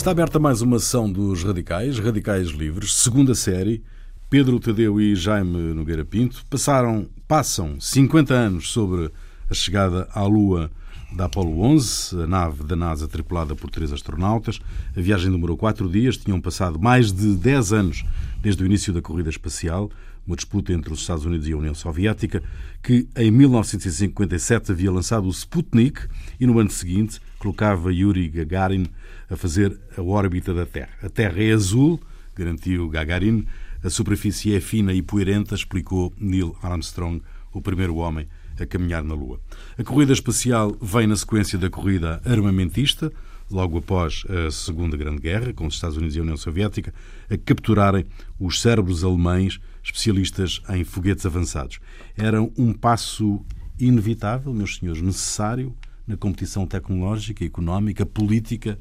Está aberta mais uma sessão dos Radicais, Radicais Livres, segunda série. Pedro Tadeu e Jaime Nogueira Pinto passaram, passam 50 anos sobre a chegada à Lua da Apollo 11, a nave da NASA tripulada por três astronautas. A viagem demorou quatro dias, tinham passado mais de 10 anos desde o início da corrida espacial, uma disputa entre os Estados Unidos e a União Soviética, que em 1957 havia lançado o Sputnik e no ano seguinte colocava Yuri Gagarin a fazer a órbita da Terra. A Terra é azul, garantiu Gagarin, a superfície é fina e poeirenta, explicou Neil Armstrong, o primeiro homem a caminhar na Lua. A corrida espacial vem na sequência da corrida armamentista, logo após a Segunda Grande Guerra, com os Estados Unidos e a União Soviética, a capturarem os cérebros alemães especialistas em foguetes avançados. Era um passo inevitável, meus senhores, necessário na competição tecnológica, económica, política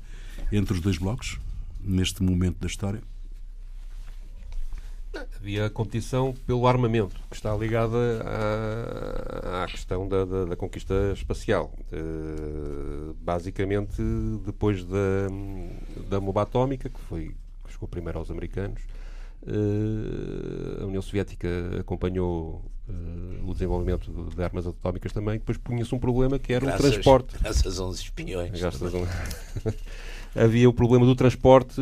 entre os dois blocos, neste momento da história? Havia a competição pelo armamento, que está ligada à, à questão da, da, da, conquista espacial. Uh, basicamente, depois da, da bomba atómica, que foi que chegou primeiro aos americanos, uh, a União Soviética acompanhou uh, o desenvolvimento de armas atómicas também. Depois punha-se um problema que era graças, o transporte. Graças a uns espiões. Graças a um... havia o problema do transporte.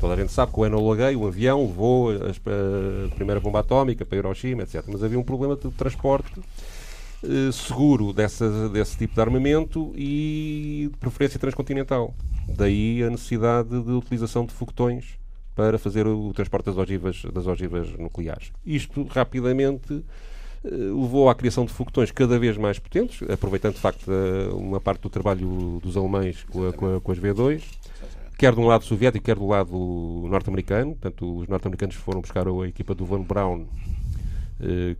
Toda a gente sabe que o Enola Gay, o avião, levou a primeira bomba atómica para Hiroshima, etc. Mas havia um problema de transporte eh, seguro dessa, desse tipo de armamento e de preferência transcontinental. Daí a necessidade de utilização de foguetões para fazer o transporte das ogivas, das ogivas nucleares. Isto rapidamente eh, levou à criação de foguetões cada vez mais potentes, aproveitando de facto uma parte do trabalho dos alemães com, a, com, a, com as V2, quer de um lado soviético, quer do lado norte-americano. Portanto, os norte-americanos foram buscar a equipa do Von Braun eh,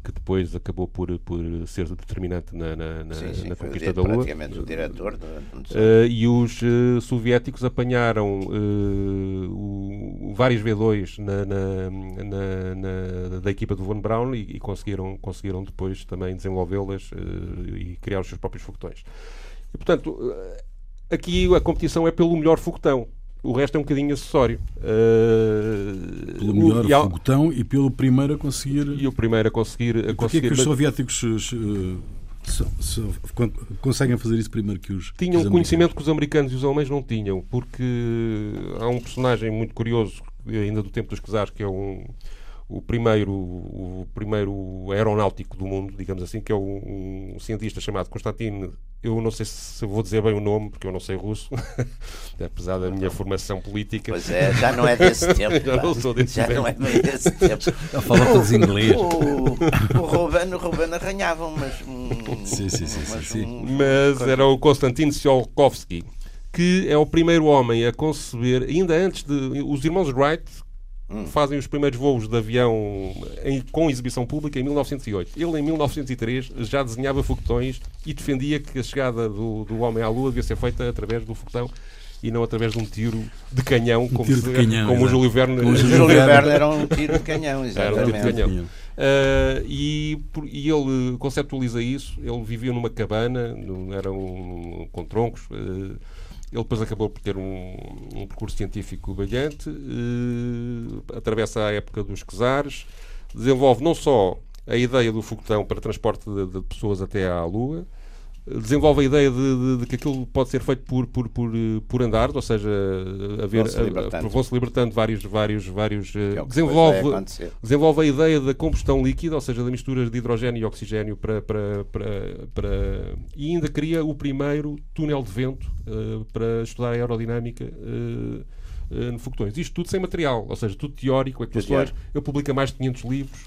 que depois acabou por, por ser determinante na, na, na, sim, sim, na conquista da Lua. Praticamente o diretor. Uh, e os uh, soviéticos apanharam uh, vários V2 na, na, da equipa do Von Braun e, e conseguiram, conseguiram depois também desenvolvê-las e criar os seus próprios foguetões. E, portanto, aqui a competição é pelo melhor foguetão. O resto é um bocadinho acessório. Uh, pelo melhor o, foguetão e pelo primeiro a conseguir. E o primeiro a conseguir. A Porquê que os soviéticos uh, conseguem fazer isso primeiro que os. Tinham um conhecimento que os americanos e os alemães não tinham, porque há um personagem muito curioso, ainda do tempo dos czares, que é um o primeiro, o primeiro aeronáutico do mundo, digamos assim, que é um, um cientista chamado Konstantin. Eu não sei se vou dizer bem o nome, porque eu não sei russo, apesar da minha formação política. Pois é, já não é desse tempo. já não sou desse já tempo. não é bem desse tempo. Já fala todos inglês. O, o Ruben, o Ruben arranhava mas um, sim, sim, sim, mas, sim, um, mas era o Konstantin Tsiolkovsky, que é o primeiro homem a conceber, ainda antes de. Os irmãos Wright Hum. fazem os primeiros voos de avião em, com exibição pública em 1908. Ele, em 1903, já desenhava foguetões e defendia que a chegada do, do homem à Lua devia ser feita através do foguetão e não através de um tiro de canhão, como, tiro de canhão, como o Júlio Verne. O Júlio Verne era um tiro de canhão, exatamente. Era um tiro de canhão. Uh, e, e, ele conceptualiza isso. Ele vivia numa cabana, no, era um, com troncos. Uh, ele depois acabou por ter um, um percurso científico brilhante, eh, atravessa a época dos czares, desenvolve não só a ideia do foguetão para transporte de, de pessoas até à Lua, desenvolve a ideia de, de, de, que aquilo pode ser feito por, por, por, por andar, ou seja, haver, vão-se libertando. Vão libertando vários, vários, vários é desenvolve, desenvolve a ideia da combustão líquida, ou seja, da mistura de hidrogênio e oxigênio para, para, para, para e ainda cria o primeiro túnel de vento uh, para estudar a aerodinâmica uh, uh, no foguetões. Isto tudo sem material, ou seja, tudo teórico, equações. Eu publico mais de 500 livros.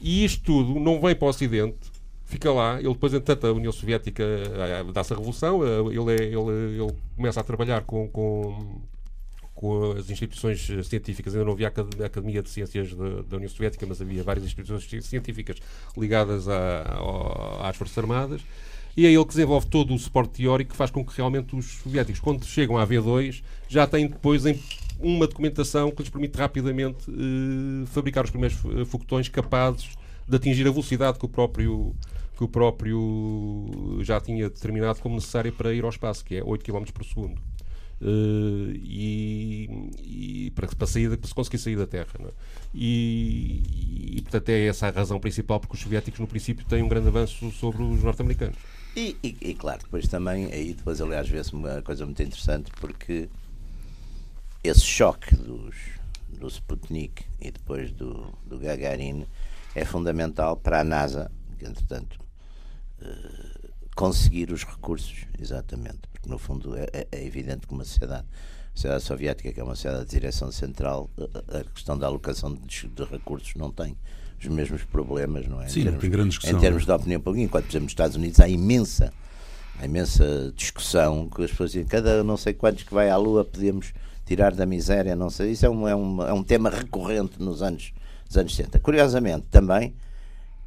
e isto tudo não vem para o Ocidente fica lá. Ele depois, entretanto, a União Soviética eh, dá-se a revolução. Eh, ele, é, ele, ele começa a trabalhar com, com, com as instituições científicas. Ainda não havia a Academia de Ciências da, da União Soviética, mas havia várias instituições científicas ligadas às Forças Armadas. E é ele que desenvolve todo o suporte teórico que faz com que realmente os soviéticos, quando chegam à V2, já têm depois em uma documentação que lhes permite rapidamente eh, fabricar os primeiros foguetões capazes de atingir a velocidade que o próprio que o próprio já tinha determinado como necessária para ir ao espaço, que é 8 km por segundo. Uh, e, e, para, para, sair, para se conseguir sair da Terra. É? E, e, portanto, é essa a razão principal porque os soviéticos, no princípio, têm um grande avanço sobre os norte-americanos. E, e, claro, depois também, aí depois, aliás, vê-se uma coisa muito interessante porque esse choque dos, do Sputnik e depois do, do Gagarin é fundamental para a NASA, que, entretanto, uh, conseguir os recursos, exatamente porque no fundo é, é, é evidente que uma sociedade, sociedade soviética, que é uma sociedade de direção central, a questão da alocação de, de recursos não tem os mesmos problemas, não é? Sim, em termos, tem grande discussão. Em termos de opinião pública, enquanto, por exemplo, nos Estados Unidos há imensa, há imensa discussão que as pessoas dizem, cada não sei quantos que vai à Lua podemos tirar da miséria, não sei. Isso é um, é um, é um tema recorrente nos anos, nos anos 60. Curiosamente, também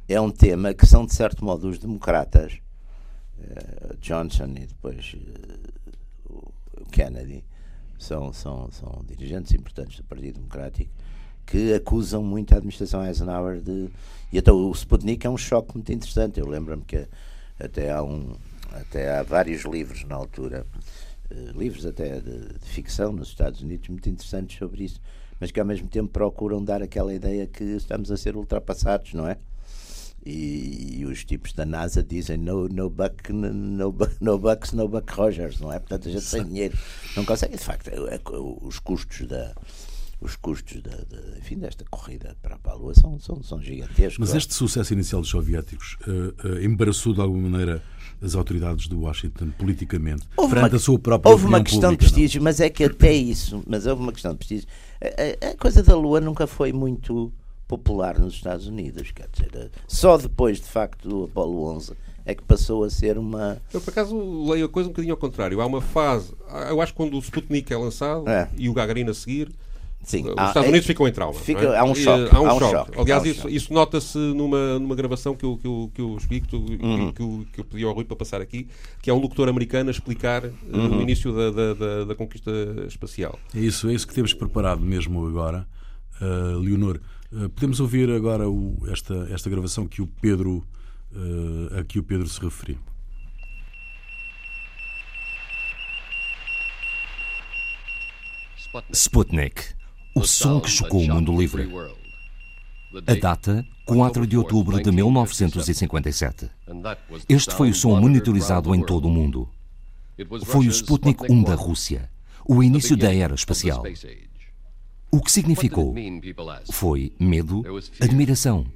é um tema que são, de certo modo, os democratas uh, Johnson e depois uh, o Kennedy são, são, são dirigentes importantes do Partido Democrático que acusam muito a administração Eisenhower de. E então o Sputnik é um choque muito interessante. Eu lembro-me que até há, um, até há vários livros na altura, uh, livros até de, de, ficção nos Estados Unidos, muito interessantes sobre isso, mas que ao mesmo tempo procuram dar aquela ideia que estamos a ser ultrapassados, não é? E, e, os tipos da NASA dizem no, no, buck, no, no bucks, no buck Rogers, não é? Portanto, a gente sem dinheiro não consegue. De facto, é, é, os custos da os custos da, de, enfim, desta corrida para a Lua são, são, são gigantescos. Mas este sucesso inicial dos soviéticos uh, uh, embaraçou de alguma maneira as autoridades de Washington politicamente, houve frente uma, a sua própria Houve uma questão pública, de prestígio, não? mas é que até isso, mas houve uma questão de prestígio. A, a, a coisa da Lua nunca foi muito popular nos Estados Unidos. Quer dizer, só depois, de facto, do Apolo 11 é que passou a ser uma. Eu, por acaso, leio a coisa um bocadinho ao contrário. Há uma fase. Eu acho que quando o Sputnik é lançado é. e o Gagarin a seguir. Sim, os há, Estados Unidos é, ficam em trauma. Fica, é? Há um choque. Há um, há um choque. choque. Aliás, um isso, choque. isso nota-se numa, numa gravação que eu, que eu, que eu explico, uhum. que, eu, que eu pedi ao Rui para passar aqui, que é um locutor americano a explicar uhum. o início da, da, da, da, conquista espacial. É isso, é isso que temos preparado mesmo agora. Uh, Leonor, uh, podemos ouvir agora o, esta, esta gravação que o Pedro, uh, a que o Pedro se referiu. Sputnik, o som que chocou o mundo livre. A data, 4 de outubro de 1957. Este foi o som monitorizado em todo o mundo. Foi o Sputnik 1 da Rússia, o início da era espacial. O que significou foi medo, admiração,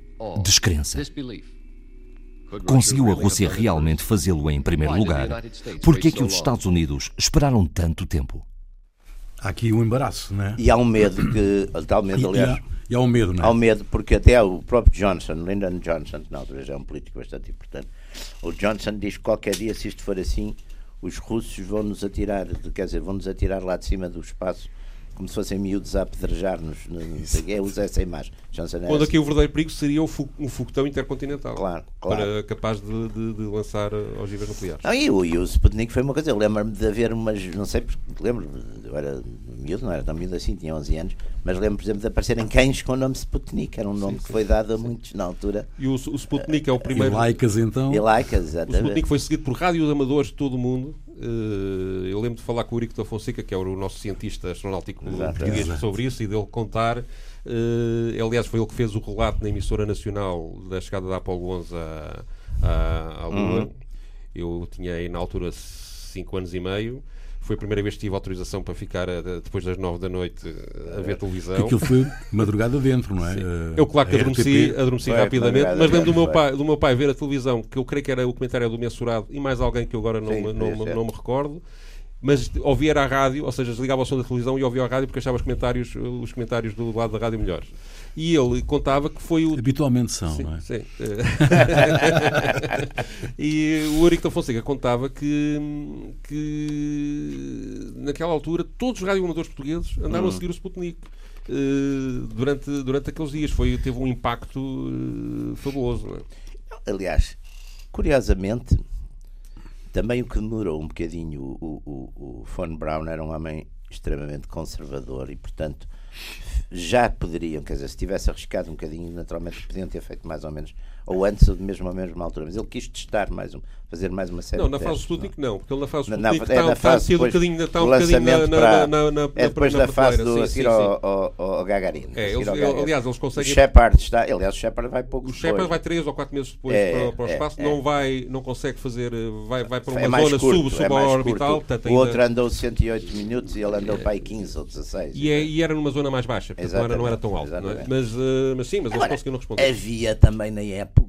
descrença. Conseguiu a Rússia realmente fazê-lo em primeiro lugar? Por que é que os Estados Unidos esperaram tanto tempo? Há aqui um embaraço, não é? E há um medo que, tal medo, aliás. E há, e há um medo, não é? Há um medo, porque até o próprio Johnson, Lyndon Johnson, que na altura já é um político bastante importante, o Johnson diz que qualquer dia, se isto for assim, os russos vão nos atirar, quer dizer, vão nos atirar lá de cima do espaço como se fossem miúdos a apedrejar-nos. É, usa essa imagem. Johnson Quando aqui o verdadeiro perigo seria um foguetão intercontinental. Claro, claro. Para, capaz de, de, de lançar ogivas nucleares. Não, e, o, e o Sputnik foi uma coisa. Eu lembro-me de haver umas. Não sei, lembro eu era miúdo, não era tão miúdo assim, tinha 11 anos, mas lembro, por exemplo, de aparecerem cães com o nome Sputnik. Era um nome sim, que foi dado a muitos na altura. E o, o Sputnik é o primeiro. E laicas, então. E laicas, exatamente. O Sputnik foi seguido por rádios amadores de todo o mundo eu lembro de falar com o Eurico da Fonseca, que é o nosso cientista astronáutico português, sobre isso e dele contar. Uh, aliás, foi ele que fez o relato na emissora nacional da chegada da Apolo 11 à, à, à Lua. Uhum. Eu tinha aí na altura 5 anos e meio. Foi a primeira vez que tive autorização para ficar a, eh, depois das nove da noite eh, a ver televisão. Que aquilo foi madrugada dentro, não é? Sim. Eu, claro que adormeci, adormeci rapidamente, mas lembro do meu, pai, do meu pai ver a televisão, que eu creio que era o comentário do mensurado, e mais alguém que eu agora não, Sim, não, não, não me recordo mas ouvia a rádio, ou seja, desligava o som da televisão e ouvia a rádio porque achava os comentários, os comentários do lado da rádio melhores. E ele contava que foi o. Habitualmente são, sim, não é? Sim. e o Eurico da Fonseca contava que, que naquela altura todos os radioamadores portugueses andaram a hum. seguir o Sputnik. Uh, durante, durante aqueles dias foi, teve um impacto uh, fabuloso. É? Aliás, curiosamente, também o que demorou um bocadinho, o, o, o Von Braun era um homem extremamente conservador e, portanto, já poderiam, quer dizer, se tivesse arriscado um bocadinho, naturalmente podiam ter feito mais ou menos, ou antes ou mesmo à mesma altura, mas ele quis testar mais um, fazer mais uma série não, na de fase testes, Sputnik não. porque ele na fase Na- Sputnik na- é está, na está a ser um depois bocadinho, está um bocadinho na, na, na, na, É depois na da fase do sim, a seguir ao, ao, Gagarin. É, eles- ao Gagarin. aliás, eles O conseguem- Shepard está, aliás, o Shepard vai pouco O Shepard vai 3 ou 4 meses depois É, para, o é, espaço, é. não, vai, não consegue fazer, eh, vai, vai para é uma zona sub, é suborbital. O outro andou 108 minutos e ele andou para aí 15 ou 16. e, é- era numa zona mais baixa, portanto não era, não era tão alto. Não é? Mas, eh, mas sim, mas eles conseguiram responder. Havia também na época,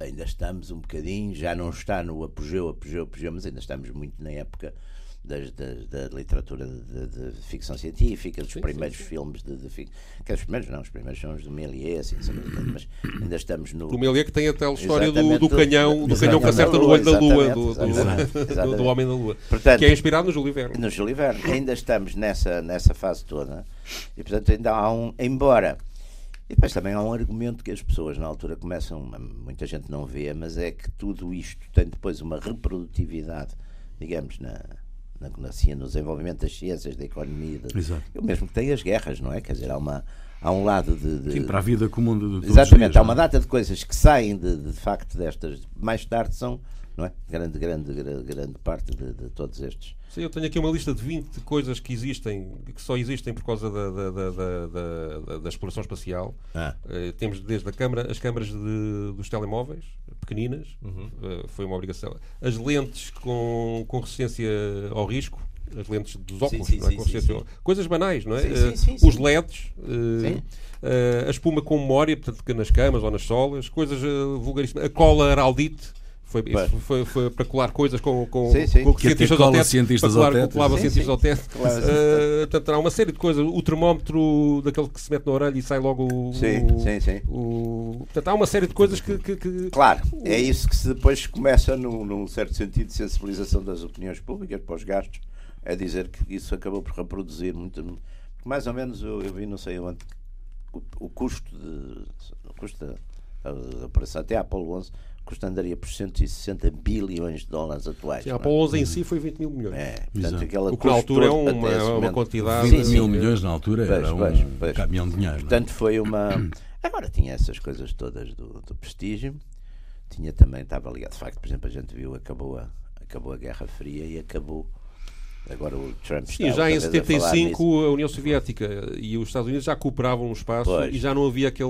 ainda estamos um bocadinho, já não está no apogeu, apogeu, apogeu, mas ainda estamos muito na época das, das- da literatura de, de- de ficção científica, dos primeiros filmes de, de ficção. Que os primeiros não, os primeiros são os do Méliès, assim, mas ainda estamos no. O Melier que tem até a história do, do canhão, do canhão que acerta no olho da Lua, do, do, do Homem da Lua. Portanto, que é inspirado no Júlio Verne. no Júlio Verne. Ainda estamos nessa, nessa fase toda. E portanto ainda há um. Embora. E depois também há um argumento que as pessoas na altura começam, muita gente não vê, mas é que tudo isto tem depois uma reprodutividade, digamos, na, na, na no desenvolvimento das ciências, da economia, de, Exato. o mesmo que tem as guerras, não é? Quer dizer, há, uma, há um lado de. de- Sim, para a vida comum de, de Exatamente, dias, há uma é? data de coisas que saem de, de facto destas, mais tarde são, não é? Grande, grande, grande, grande parte de, de todos estes. Sim, eu tenho aqui uma lista de 20 coisas que existem, que só existem por causa da, da, da, da, da- exploração espacial. Ah. Eh, temos desde a câmara, as câmaras de- dos telemóveis, pequeninas, Uhum. eh, foi uma obrigação. As lentes com, com resistência ao risco, as lentes dos óculos, sim, não é? sim, sim, sim. coisas banais, não é? Sim, sim, sim, sim. Os LEDs, Sim. eh, a espuma com memória, portanto, que nas camas ou nas solas, coisas vulgaríssimas. A cola araldite. Foi, foi, foi para colar coisas com, com, Sim, sim. com Que cientistas ao teto, cientistas para ao colar- teto. colava Sim, cientistas sim. ao teto. Claro. Eh, portanto, há uma série de coisas. O termómetro daquele que se mete na orelha e sai logo o. Sim, o- sim, sim. o- portanto, há uma série de coisas que. que- que- Claro, é isso que se depois começa num, num certo sentido de sensibilização das opiniões públicas para os gastos, é dizer que isso acabou por reproduzir muito. Mais ou menos eu, eu vi, não sei onde, o, o custo de. O custo da, da operação, até a Apollo 11, andaria por 160 bilhões de dólares atuais. Sim, a não? Apollo 11 em si foi 20 mil milhões. É, portanto, aquele O que na altura é uma, é uma quantidade. 20 Sim, mil sim. milhões na altura Pois, era um pois, pois. caminhão de dinheiro. não é? Portanto, foi uma. Agora tinha essas coisas todas do, do prestígio, tinha também, estava ligado. De facto, por exemplo, a gente viu, acabou a, acabou a Guerra Fria e acabou. Agora o Trump está Sim, já em outra vez a falar 75 nisso. a União Soviética e os Estados Unidos já cooperavam no espaço Pois. e já não havia aquele.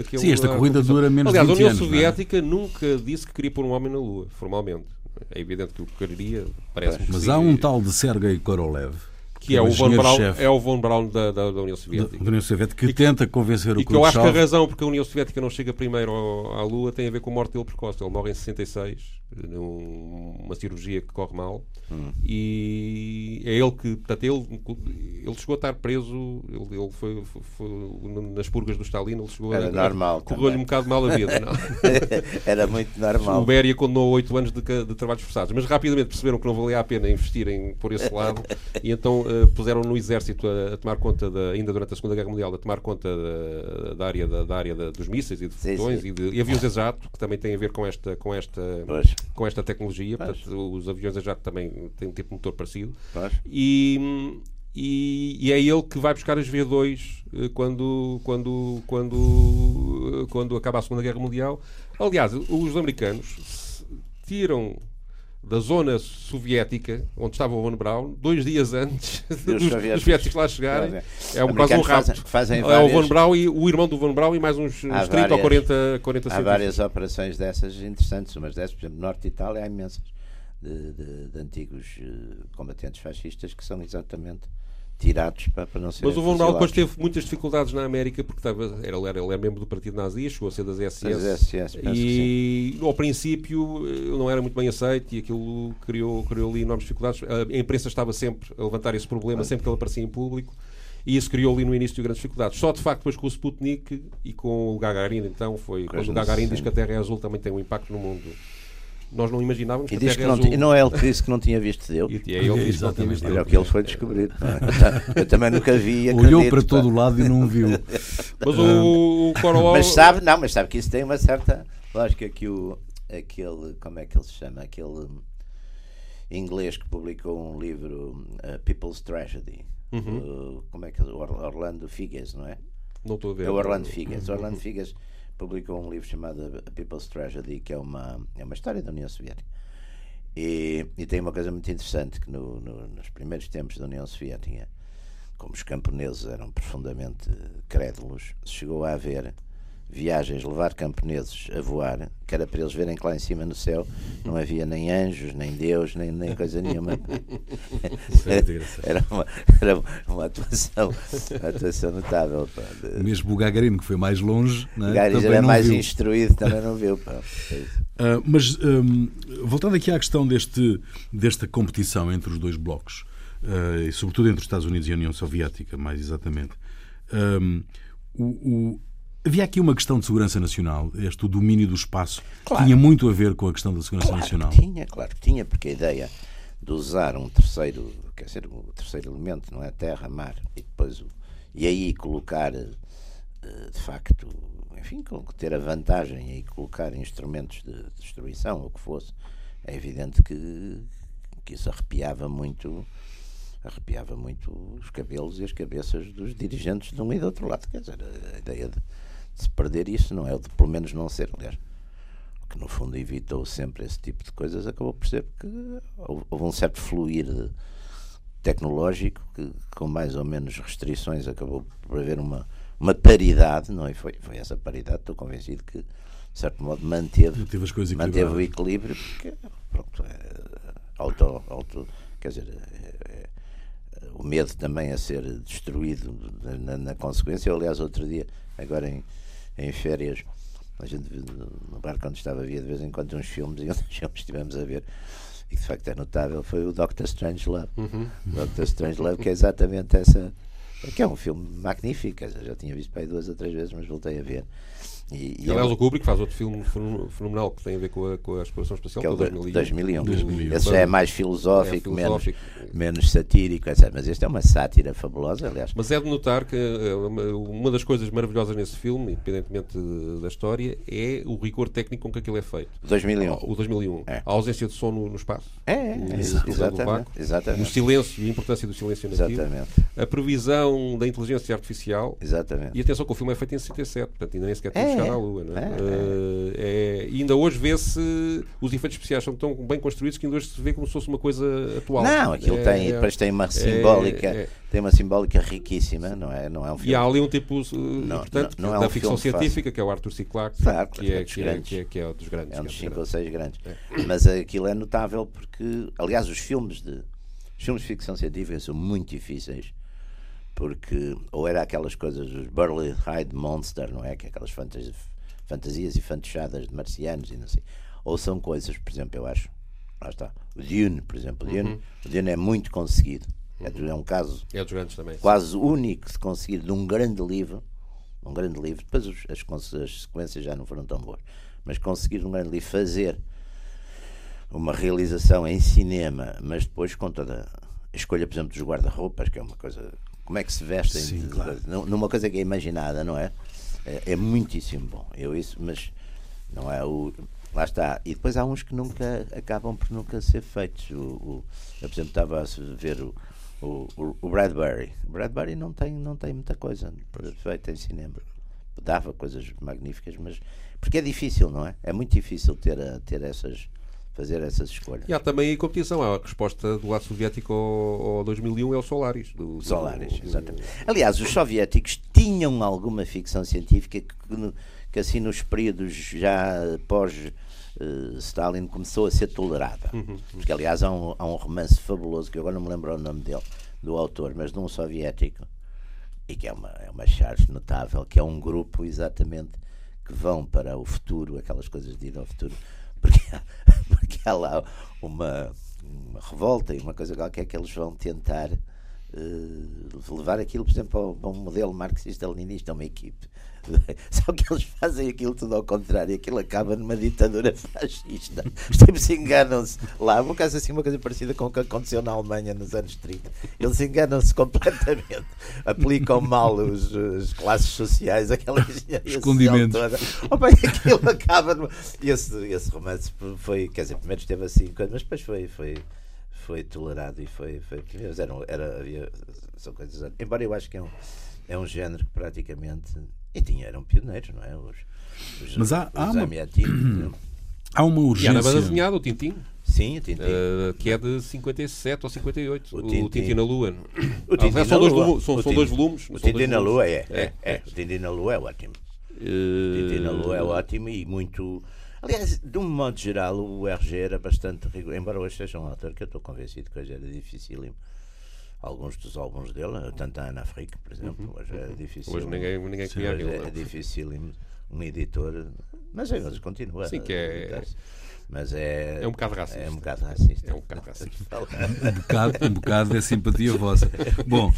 aquele Sim, esta corrida dura menos de Aliás, 20 a União anos, é? Soviética nunca disse que queria pôr um homem na Lua, formalmente. É evidente que o queria, parece-me que Mas sim. há um tal de Sergei Korolev, que é o Von Braun, é o Von Braun da, da, da União Soviética. da União Soviética que tenta convencer o E que eu acho que a razão porque a União Soviética não chega primeiro ao- à Lua tem a ver com a morte dele precoce. Ele morre em 66, numa cirurgia que corre mal. Hum. E é ele que, portanto, ele, ele chegou a estar preso, ele, ele foi, foi- foi nas purgas do Stalin, ele chegou Era a. normal Correu-lhe um bocado mal a vida. Era muito normal. O Beria condenou 8 anos de, de trabalhos forçados, mas rapidamente perceberam que não valia a pena investirem por esse lado e então eh, puseram no exército a, a tomar conta, da, ainda durante a Segunda Guerra Mundial, a tomar conta da, da área, da, da área da- dos mísseis e de fotões e, de, e aviões a jato, que também tem a ver com esta, com esta, Pois. Com esta tecnologia. Portanto, os aviões a jato também têm um tipo de motor parecido. E, e, e é ele que vai buscar as V2 eh, quando, quando, quando, eh, quando acaba a Segunda Guerra Mundial. Aliás, os americanos tiram da zona soviética, onde estava o Von Braun, dois dias antes dos, soviéticos. soviéticos lá chegarem. É um quase um rapto. fazem- é o várias- Von Braun e o irmão do Von Braun e mais uns, uns Há 30 ou várias- 40, 40 Há várias operações dessas interessantes. Umas dessas, por exemplo, no Norte de Itália há imensas de, de- de antigos eh, combatentes fascistas que são exatamente tirados para, para não serem Mas o Von Braun depois teve muitas dificuldades na América porque estava, era, ele, era, ele era membro do Partido Nazi, chegou a ser das SS. Das SS, e ao princípio ele não era muito bem aceito e aquilo criou, criou ali enormes dificuldades. A imprensa estava sempre a levantar esse problema sempre que ele aparecia em público. E isso criou ali no início grandes dificuldades. Só de facto depois com o Sputnik e com o Gagarin, então foi quando o Gagarin diz que a Terra é azul também tem um impacto no mundo. Nós não imaginávamos que E diz que é não, azul. ti- e não é ele que disse que não tinha visto Deus. E é ele que diz que. Olha o que ele foi descobrir. é? Eu também nunca vi. olhou para todo o lado e não viu. Mas o, o Korolov... Mas sabe, não, mas sabe que isso tem uma certa lógica que o aquele, como é que ele se chama? Aquele inglês que publicou um livro uh, People's Tragedy. Uhum. uh, como é que é? Orlando Figes, não é? Não estou a ver. É o Orlando Figas. O Orlando Figas publicou um livro chamado A People's Tragedy, que é uma, é uma história da União Soviética. E, e tem uma coisa muito interessante, que no, no, nos primeiros tempos da União Soviética, como os camponeses eram profundamente crédulos, chegou a haver viagens, levar camponeses a voar, que era para eles verem que lá em cima no céu não havia nem anjos, nem Deus, nem, nem coisa nenhuma. era, uma, era uma atuação, uma atuação notável. Pá. Mesmo o Gagarin, que foi mais longe, né, o Gagarin era mais viu. instruído, também não viu. Pá. Uh, mas um, voltando aqui à questão deste, desta competição entre os dois blocos, uh, e sobretudo entre os Estados Unidos e a União Soviética, mais exatamente. Um, o, o, Havia aqui uma questão de segurança nacional, este domínio do espaço, claro. tinha muito a ver com a questão da segurança claro nacional. Que tinha, claro que tinha, porque a ideia de usar um terceiro, quer dizer, o um terceiro elemento, não é? Terra, mar, e depois o, e aí colocar eh, de facto, enfim, ter a vantagem e colocar instrumentos de destruição, ou o que fosse, é evidente que, que isso arrepiava muito arrepiava muito os cabelos e as cabeças dos dirigentes de um e do outro lado. Quer dizer, a ideia de se perder isso, não é? De pelo menos não ser, aliás. O que no fundo evitou sempre esse tipo de coisas acabou por ser que houve um certo fluir tecnológico que, com mais ou menos restrições, acabou por haver uma, uma paridade, não é? Foi, foi essa paridade, estou convencido que, de certo modo, manteve, manteve o equilíbrio, porque, pronto, é, auto, auto, quer dizer, é, é, o medo também a ser destruído na, na consequência. Eu, aliás, outro dia, agora em em férias. A gente no bar quando estava via de vez em quando uns filmes e dos filmes estivemos a ver e de facto é notável foi o Doctor Strange Love. Uhum. Doctor Strange Love que é exatamente essa que é um filme magnífico, já tinha visto para aí duas ou três vezes, mas voltei a ver. E, e aliás, é o Kubrick faz outro filme fenomenal que tem a ver com a, com a exploração espacial, que é o 2001. 2001. 2001. Esse já é mais filosófico, é filosófico. Menos, menos satírico, etc. Mas este é uma sátira fabulosa, aliás. Mas é de notar que eh, uma das coisas maravilhosas nesse filme, independentemente da história, é o rigor técnico com que aquilo é feito. 2001. O 2001. É. A ausência de som no, no espaço. É, é, é exatamente, exatamente. O silêncio e a importância do silêncio nativo. Exatamente. A previsão da inteligência artificial. Exatamente. E atenção que o filme é feito em 77, portanto ainda nem sequer temos é à Lua. Não é? Uh, é, e ainda hoje vê-se os efeitos especiais são tão bem construídos que ainda hoje se vê como se fosse uma coisa atual. Não, aquilo é, tem, depois tem uma simbólica, tem uma simbólica riquíssima, não é? Não é um filme. E há ali um tipo não, portanto, não, não é da um ficção científica, fácil. que é o Arthur C. Clarke, claro, que, é, que, é, que, é, que é dos grandes. É um dos 5 ou 6 grandes. Mas aquilo é notável porque, aliás, os filmes de os filmes de ficção científica são muito difíceis porque ou era aquelas coisas os Burley Hyde Monster, não é? Que é aquelas fantasias fantasias e fantochadas de marcianos e não sei. Ou são coisas, por exemplo, eu acho, lá está, o Dune, por exemplo, o Dune, uhum. o Dune é muito conseguido. É uhum. É, um caso é também, quase único de conseguir de um grande livro, um grande livro, depois as, as sequências já não foram tão boas, mas conseguir um grande livro fazer uma realização em cinema, mas depois com toda a escolha, por exemplo, dos guarda-roupas, que é uma coisa. Como é que se vestem? Sim, claro. Numa coisa que é imaginada, não é? é, é muitíssimo bom. Eu isso, mas não é o. Lá está. E depois há uns que nunca acabam por nunca ser feitos. O, o eu, por exemplo, estava a ver o, o, o Bradbury. O Bradbury não tem, não tem muita coisa feita em cinema. Dava coisas magníficas, mas. Porque é difícil, não é? É muito difícil ter, a, ter essas fazer essas escolhas. E há também a competição. A resposta do lado soviético ao, ao 2001 é o Solaris. Do, do Solaris, do, exatamente. Aliás, os soviéticos tinham alguma ficção científica que, que assim nos períodos já pós uh, Stalin começou a ser tolerada. Uhum, uhum. Porque, aliás, há um, há um romance fabuloso, que eu agora não me lembro o nome dele, do autor, mas de um soviético, e que é uma, é uma charge notável, que é um grupo exatamente que vão para o futuro, aquelas coisas de ir ao futuro, porque, porque há lá uma, uma revolta e uma coisa qualquer que eles vão tentar uh, levar aquilo, por exemplo, a um modelo marxista-leninista, uma equipe. Só que eles fazem aquilo tudo ao contrário, aquilo acaba numa ditadura fascista. Os tipos enganam-se lá, um caso assim, uma coisa parecida com o que aconteceu na Alemanha nos anos 30. Eles enganam-se completamente, aplicam mal os, as classes sociais, aquela escondimento toda. Opa, e aquilo acaba. Numa... Esse, esse romance foi, quer dizer, primeiro esteve assim, mas depois foi. foi foi tolerado e foi, foi era, era havia são coisas embora eu acho que é um é um género que praticamente. E tinha, eram pioneiros, não é? Os, os, Mas há, há, uma, há uma urgência. E banda desenhada, o Tintim. Sim, o Tintim. Uh, que é de 57 ou 58. O O Tintim. Tintim, na Lua. O Tintim Ah, na são dois, Lua. são, O são Tintim. dois volumes. O Tintim na. Lua é, é, É, é. O Tintim na Lua é ótimo. Uh, O Tintim na Lua é ótimo e muito. Aliás, de um modo geral, o RG era bastante rigoroso. Embora hoje seja um autor que eu estou convencido que hoje era dificílimo. Alguns dos álbuns dele, tanto a Ana Afrique, por exemplo, hoje é difícil. Uhum. Hoje ninguém, ninguém aquilo. é dificílimo um editor. Mas é, mas continua. Sim, que é- editar-se. Mas é. É um bocado racista. É um bocado racista. É um bocado racista. Um bocado, um bocado é simpatia vossa. Bom,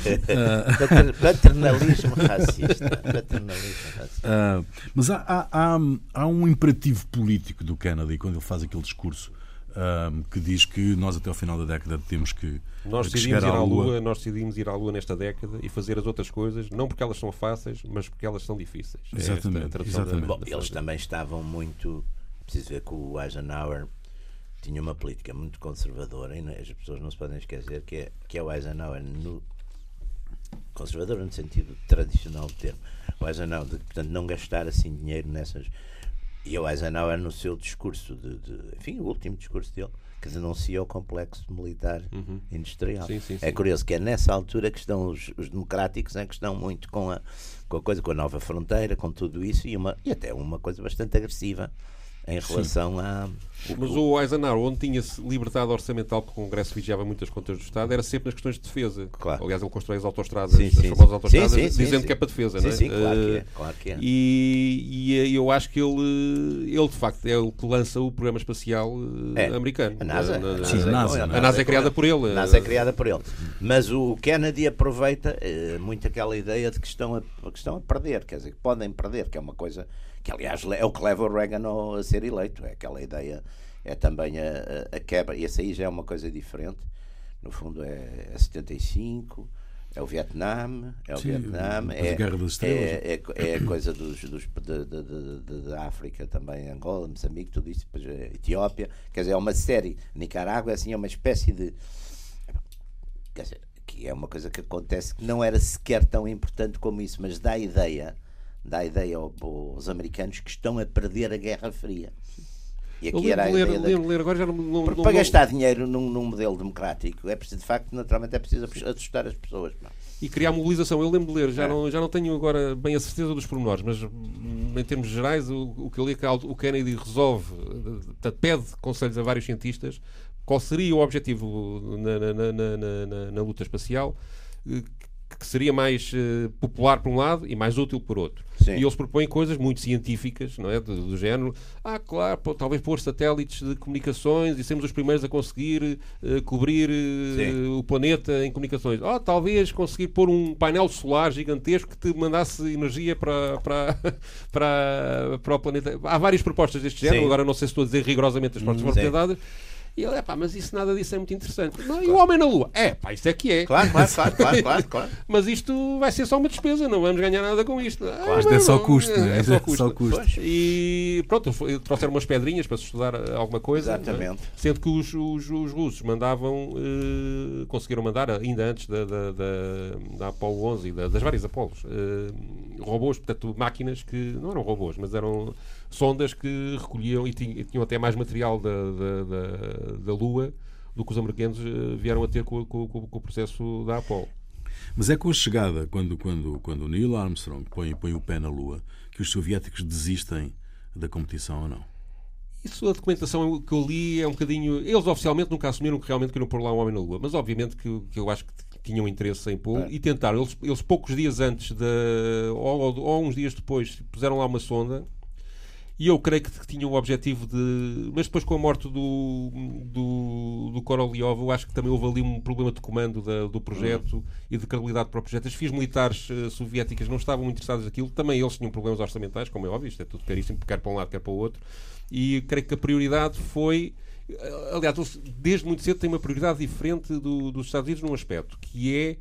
Pater- Paternalismo racista. Paternalismo racista. ah, mas há, há- há- há um imperativo político do Kennedy quando ele faz aquele discurso ah, que diz que nós até ao final da década temos que, Nós que decidimos ir chegar à à Lua. Lua. nós decidimos ir à Lua nesta década e fazer as outras coisas, não porque elas são fáceis, mas porque elas são difíceis. É Exatamente, a tradução da- exatamente. Bom, da eles também estavam muito. Preciso ver que o Eisenhower tinha uma política muito conservadora e as pessoas não se podem esquecer que é, que é o Eisenhower no, conservador no sentido tradicional do termo. O Eisenhower, de, portanto, não gastar assim dinheiro nessas. E o Eisenhower, no seu discurso, de, de- enfim, o último discurso dele, que denuncia o complexo militar industrial. Sim, sim, É sim. curioso que é nessa altura que estão os, os democráticos, né, que estão muito com a, com a coisa, com a nova fronteira, com tudo isso, e, uma, e até uma coisa bastante agressiva em relação a. Mas o Eisenhower, onde tinha-se liberdade orçamental, porque o Congresso vigiava muitas contas do Estado, era sempre nas questões de defesa. Claro. Aliás, ele constrói as autostradas, Sim, as sim, famosas sim. autostradas, Sim, sim, sim, dizendo sim. que é para defesa, Sim, não é? sim, claro que é, Eh, claro que é. E, e eu acho que ele, ele, de facto, é o que lança o programa espacial eh, É. americano. A NASA, Na- na- Sim, a é NASA. com ele, A NASA é com criada por ele. A NASA é criada por ele. Mas o Kennedy aproveita eh, muito aquela ideia de que estão, a, que estão a perder, quer dizer, que podem perder, que é uma coisa que, aliás, é o que leva o Reagan a ser eleito. É aquela ideia, é também a, a, a quebra. E essa aí já é uma coisa diferente. No fundo, é, é 75. É o Vietnã, é o Sim, Vietnã, é, é, é, é a coisa dos, dos, da África também, Angola, Moçambique, tudo isso, depois a Etiópia, quer dizer, é uma série, Nicarágua, assim, é uma espécie de. Quer dizer, que é uma coisa que acontece que não era sequer tão importante como isso, mas dá a ideia, dá a ideia ao- aos americanos que estão a perder a Guerra Fria. E Eu aqui era a ler, ideia da- lembro de ler, agora já não, não, para não- gastar dinheiro num, num modelo democrático é preciso, de facto, naturalmente é preciso assustar as pessoas. e criar mobilização. Eu lembro de ler, já, não, já não tenho agora bem a certeza dos pormenores, mas hum, em termos gerais, o, o que eu li é que o Kennedy resolve, eh, pede conselhos a vários cientistas qual seria o objetivo na, na- na- na- na- na- na luta espacial. eh, Que seria mais eh, popular por um lado e mais útil por outro. Sim. E eles propõem coisas muito científicas, não é? Do, do género, ah, claro, pô, talvez pôr satélites de comunicações e sermos os primeiros a conseguir eh, cobrir Sim. o planeta em comunicações. Oh, talvez conseguir pôr um painel solar gigantesco que te mandasse energia para, para, para, para o planeta. Há várias propostas deste género, Sim. agora não sei se estou a dizer rigorosamente as Hum, foram apresentadas. E ele, é pá, mas isso nada disso é muito interessante. Não, e o homem na Lua? É, pá, isto é que é. Claro, claro, claro, claro, claro, claro. Mas isto vai ser só uma despesa, não vamos ganhar nada com isto. Ah, Isto é não, só não, custo, é, é só É custo. só custo. Pois. E pronto, trouxeram umas pedrinhas para se estudar eh, alguma coisa. é? Exatamente. Sendo que os, os, os russos mandavam, eh, conseguiram mandar, ainda antes da, da, da, da Apollo 11 e da- das várias Apolos, eh, robôs, portanto, máquinas que não eram robôs, mas eram sondas que recolhiam e tinham, até mais material da, da, da, da Lua do que os americanos eh, vieram a ter com, com- com- com o processo da Apollo. Mas é com a chegada, quando, quando, quando o Neil Armstrong põe, põe o pé na Lua, que os soviéticos desistem da competição ou não? Isso, a documentação que eu li é um bocadinho. Eles oficialmente nunca assumiram que realmente queriam pôr lá um homem na Lua, mas obviamente que, que eu acho que tinham interesse em pôr e tentaram. Eles, eles poucos dias antes, de, ou, ou- uns dias depois, puseram lá uma sonda e eu creio que tinham o objetivo de. Mas depois, com a morte do, do, do Korolev, eu acho que também houve ali um problema de comando da- do projeto e de credibilidade para o projeto. As FIS militares eh, soviéticas não estavam interessadas naquilo, também eles tinham problemas orçamentais, como é óbvio, isto é tudo caríssimo, quer para um lado, quer para o outro. E creio que a prioridade foi. Aliás, desde muito cedo têm uma prioridade diferente do- dos Estados Unidos num aspecto, que é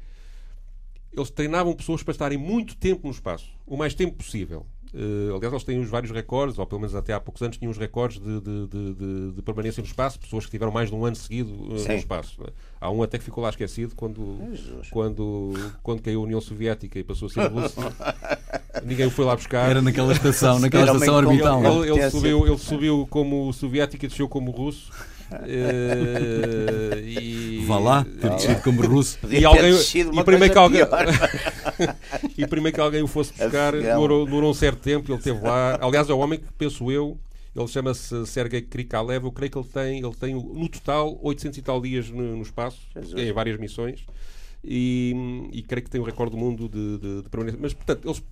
eles treinavam pessoas para estarem muito tempo no espaço, o mais tempo possível. Uh, aliás, eles têm os vários recordes, ou pelo menos até há poucos anos tinham os recordes de, de, de, de permanência no espaço, pessoas que tiveram mais de um ano seguido uh, no espaço. Né? Há um até que ficou lá esquecido quando, quando, quando caiu a União Soviética e passou a ser russo. Ninguém o foi lá buscar. Era naquela estação, naquela estação orbital. Ele, ele, ele, subiu, ele subiu como soviético e desceu como russo. Uh, e... Vá lá, ter descido como russo. E, alguém, e, primeiro que alguém, e primeiro que alguém o fosse buscar, demorou, demorou um certo tempo. Ele esteve lá. Aliás, é o homem que, penso eu, ele chama-se Sergei Krikalev. Eu creio que ele tem, ele tem no total 800 e tal dias no, no espaço, Jesus. em várias missões. E, e, creio que tem o recorde do mundo de, de, de permanência. Mas, portanto, eles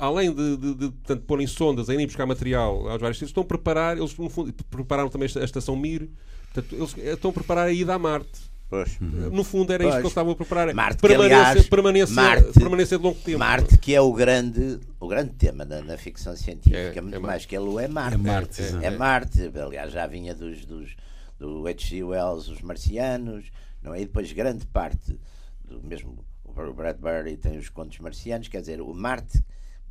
além de, de, de portanto, porem sondas a irem buscar material aos vários sítios, estão a preparar, eles no fundo, prepararam também a estação Mir, portanto, eles estão a preparar a ida a Marte. Pois. No fundo era pois. isto que eles estavam a preparar. Marte, permanência, aliás, permanência, Marte, permanência de longo tempo. Marte, que é o grande, o grande tema da, da ficção científica, é, muito é mais que a Lua, é Marte. É Marte, é, é Marte. Aliás, já vinha dos, dos do H.G. Wells, os marcianos, não é? E depois grande parte do mesmo o Bradbury tem os contos marcianos, quer dizer, o Marte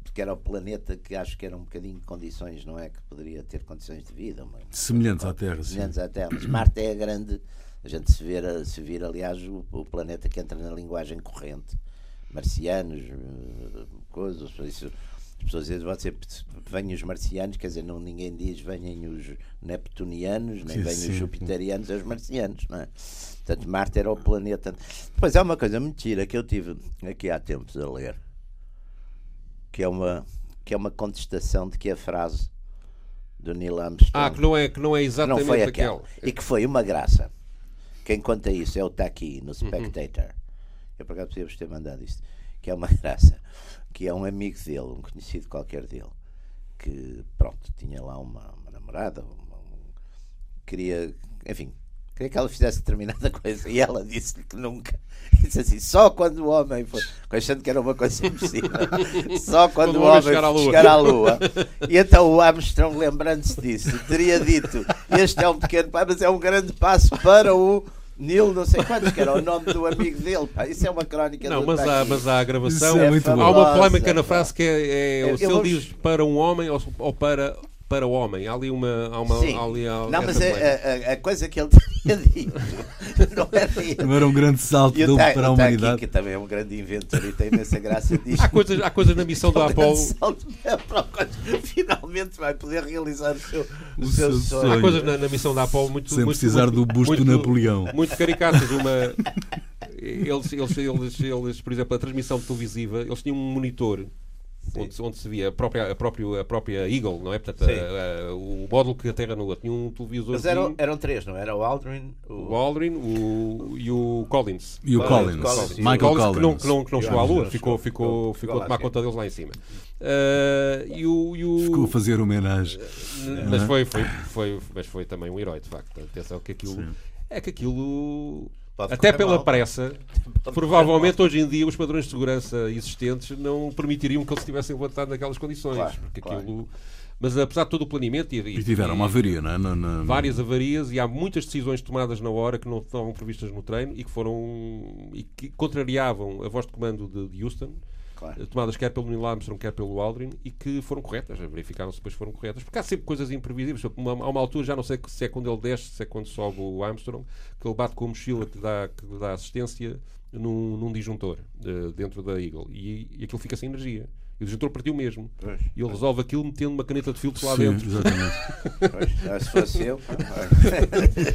porque era o planeta que acho que era um bocadinho de condições, não é? Que poderia ter condições de vida. Uma, semelhantes à Terra. Semelhantes sim. à Terra. Mas Marte é a grande. A gente se vira, se vira aliás, o, o planeta que entra na linguagem corrente. Marcianos, eh, coisas. Isso, as pessoas dizem, você vêm os marcianos, quer dizer, não, ninguém diz venham os neptunianos, nem vêm os jupiterianos, é os marcianos, não é? Portanto, Marte era o planeta. Depois há uma coisa mentira que eu tive aqui há tempos a ler que é uma, que é uma contestação de que a frase do Neil Armstrong. Ah, que não é, que não é exatamente não foi aquela. E que foi uma graça. Quem conta isso é o Taki no uhum. Spectator. Uhum. Eu por acaso podíamos ter mandado isto. Que é uma graça. Que é um amigo dele, um conhecido qualquer dele, que pronto, tinha lá uma, uma namorada, uma, um, queria, enfim, queria que ela fizesse determinada coisa e ela disse-lhe que nunca. Disse assim, só quando o homem foi, achando que era uma coisa impossível, só quando, quando o homem chegar à, chegar à Lua. E então o Armstrong, lembrando-se disso, teria dito: Este é um pequeno passo, mas é um grande passo para o. Neil, não sei quantos, que era o nome do amigo dele. Pá. Isso é uma crónica Não, mas há, mas há a gravação. É há uma polémica na frase que é, é se ele diz para um homem ou, ou para para o homem. Há ali uma. Há uma Sim. Há ali, há, não, mas a, a, a, coisa que ele tinha dito não era Não era um grande salto dele para a humanidade. Aqui, que também é um grande inventor e tem imensa graça disto. Há coisas, há coisas na missão do Apolo. finalmente vai poder realizar o seu, o, o seu, seu sonho. Há coisas na, na, missão da Apolo muito. Sem muito, precisar muito, do busto muito, de Napoleão. Muito caricatas. Uma. Eles, eles, eles, eles, por exemplo, a transmissão televisiva, eles tinham um monitor onde, onde, se via a própria, a, própria, a própria Eagle, não é? Portanto, a, a, o módulo que a Terra no tinha um televisor. Mas eram, eram três, não era? O Aldrin, o, o Aldrin o, e o Collins. E o Collins, Collins. Michael Collins. Collins. Que não, que não, que não chegou à Lua, ficou, ficou, ficou a tomar conta deles lá em cima. Uh, e o, e o, ficou a fazer homenagem. Uh, mas, foi, foi, foi, mas foi também um herói, de facto. Atenção que aquilo. Sim. É que aquilo Pode Até pela mal. pressa, Pode provavelmente hoje em dia os padrões de segurança existentes não permitiriam que eles estivessem levantado naquelas condições. Claro, porque claro. aquilo. Mas apesar de todo o planeamento. E, e tiveram uma avaria, não é? Na, na, várias avarias e há muitas decisões tomadas na hora que não estavam previstas no treino e que foram. e que contrariavam a voz de comando de, de Houston claro. tomadas quer pelo Neil Armstrong, quer pelo Aldrin, e que foram corretas, verificaram-se depois foram corretas, porque há sempre coisas imprevisíveis. Uma, há uma altura, já não sei se é quando ele desce, se é quando sobe o Armstrong, que ele bate com a mochila que dá, que dá assistência num, num disjuntor uh, dentro da Eagle, e, e aquilo fica sem energia. E o disjuntor partiu mesmo. Pois, e ele resolve aquilo metendo uma caneta de filtro lá Sim, dentro. Exatamente. pois, se fosse eu.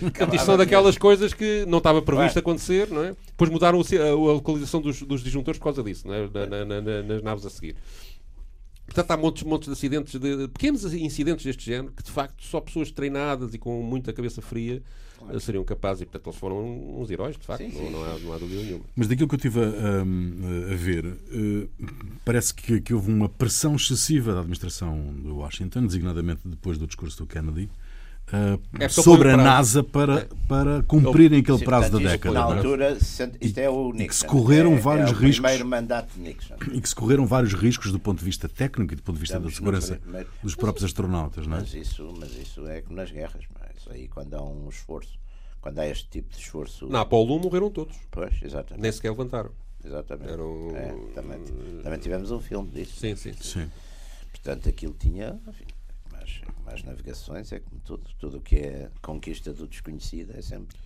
Portanto, isto são daquelas coisas que não estava previsto acontecer, não é? Depois mudaram a localização dos, dos disjuntores por causa disso, não é? na, na, na, nas naves a seguir. Portanto, há montes, montes de acidentes, de, pequenos incidentes deste género, que de facto só pessoas treinadas e com muita cabeça fria claro. seriam capazes, e portanto eles foram uns heróis, de facto, sim, sim. Não, não, há, não há dúvida nenhuma. Mas daquilo que eu estive a, a ver, uh, parece que, que, houve uma pressão excessiva da administração de Washington, designadamente depois do discurso do Kennedy. Uh, é sobre a NASA para, é. para cumprirem aquele sim, prazo da década. Na altura, isto é o Nixon. E que se correram é, vários é riscos. primeiro mandato de Nixon. E que se correram vários riscos do ponto de vista técnico e do ponto de vista Estamos da segurança primeiro, dos próprios astronautas, não é? Mas isso, mas isso é como nas guerras, isso aí quando há um esforço quando há este tipo de esforço. Na Apolo 1 morreram todos. Pois, exatamente. Nem sequer levantaram. Exatamente. Eram... É, também, também tivemos um filme disso. Sim, sim. sim. sim. portanto, aquilo tinha enfim, mais, mais navegações, é como tudo. Tudo o que é conquista do desconhecido é sempre.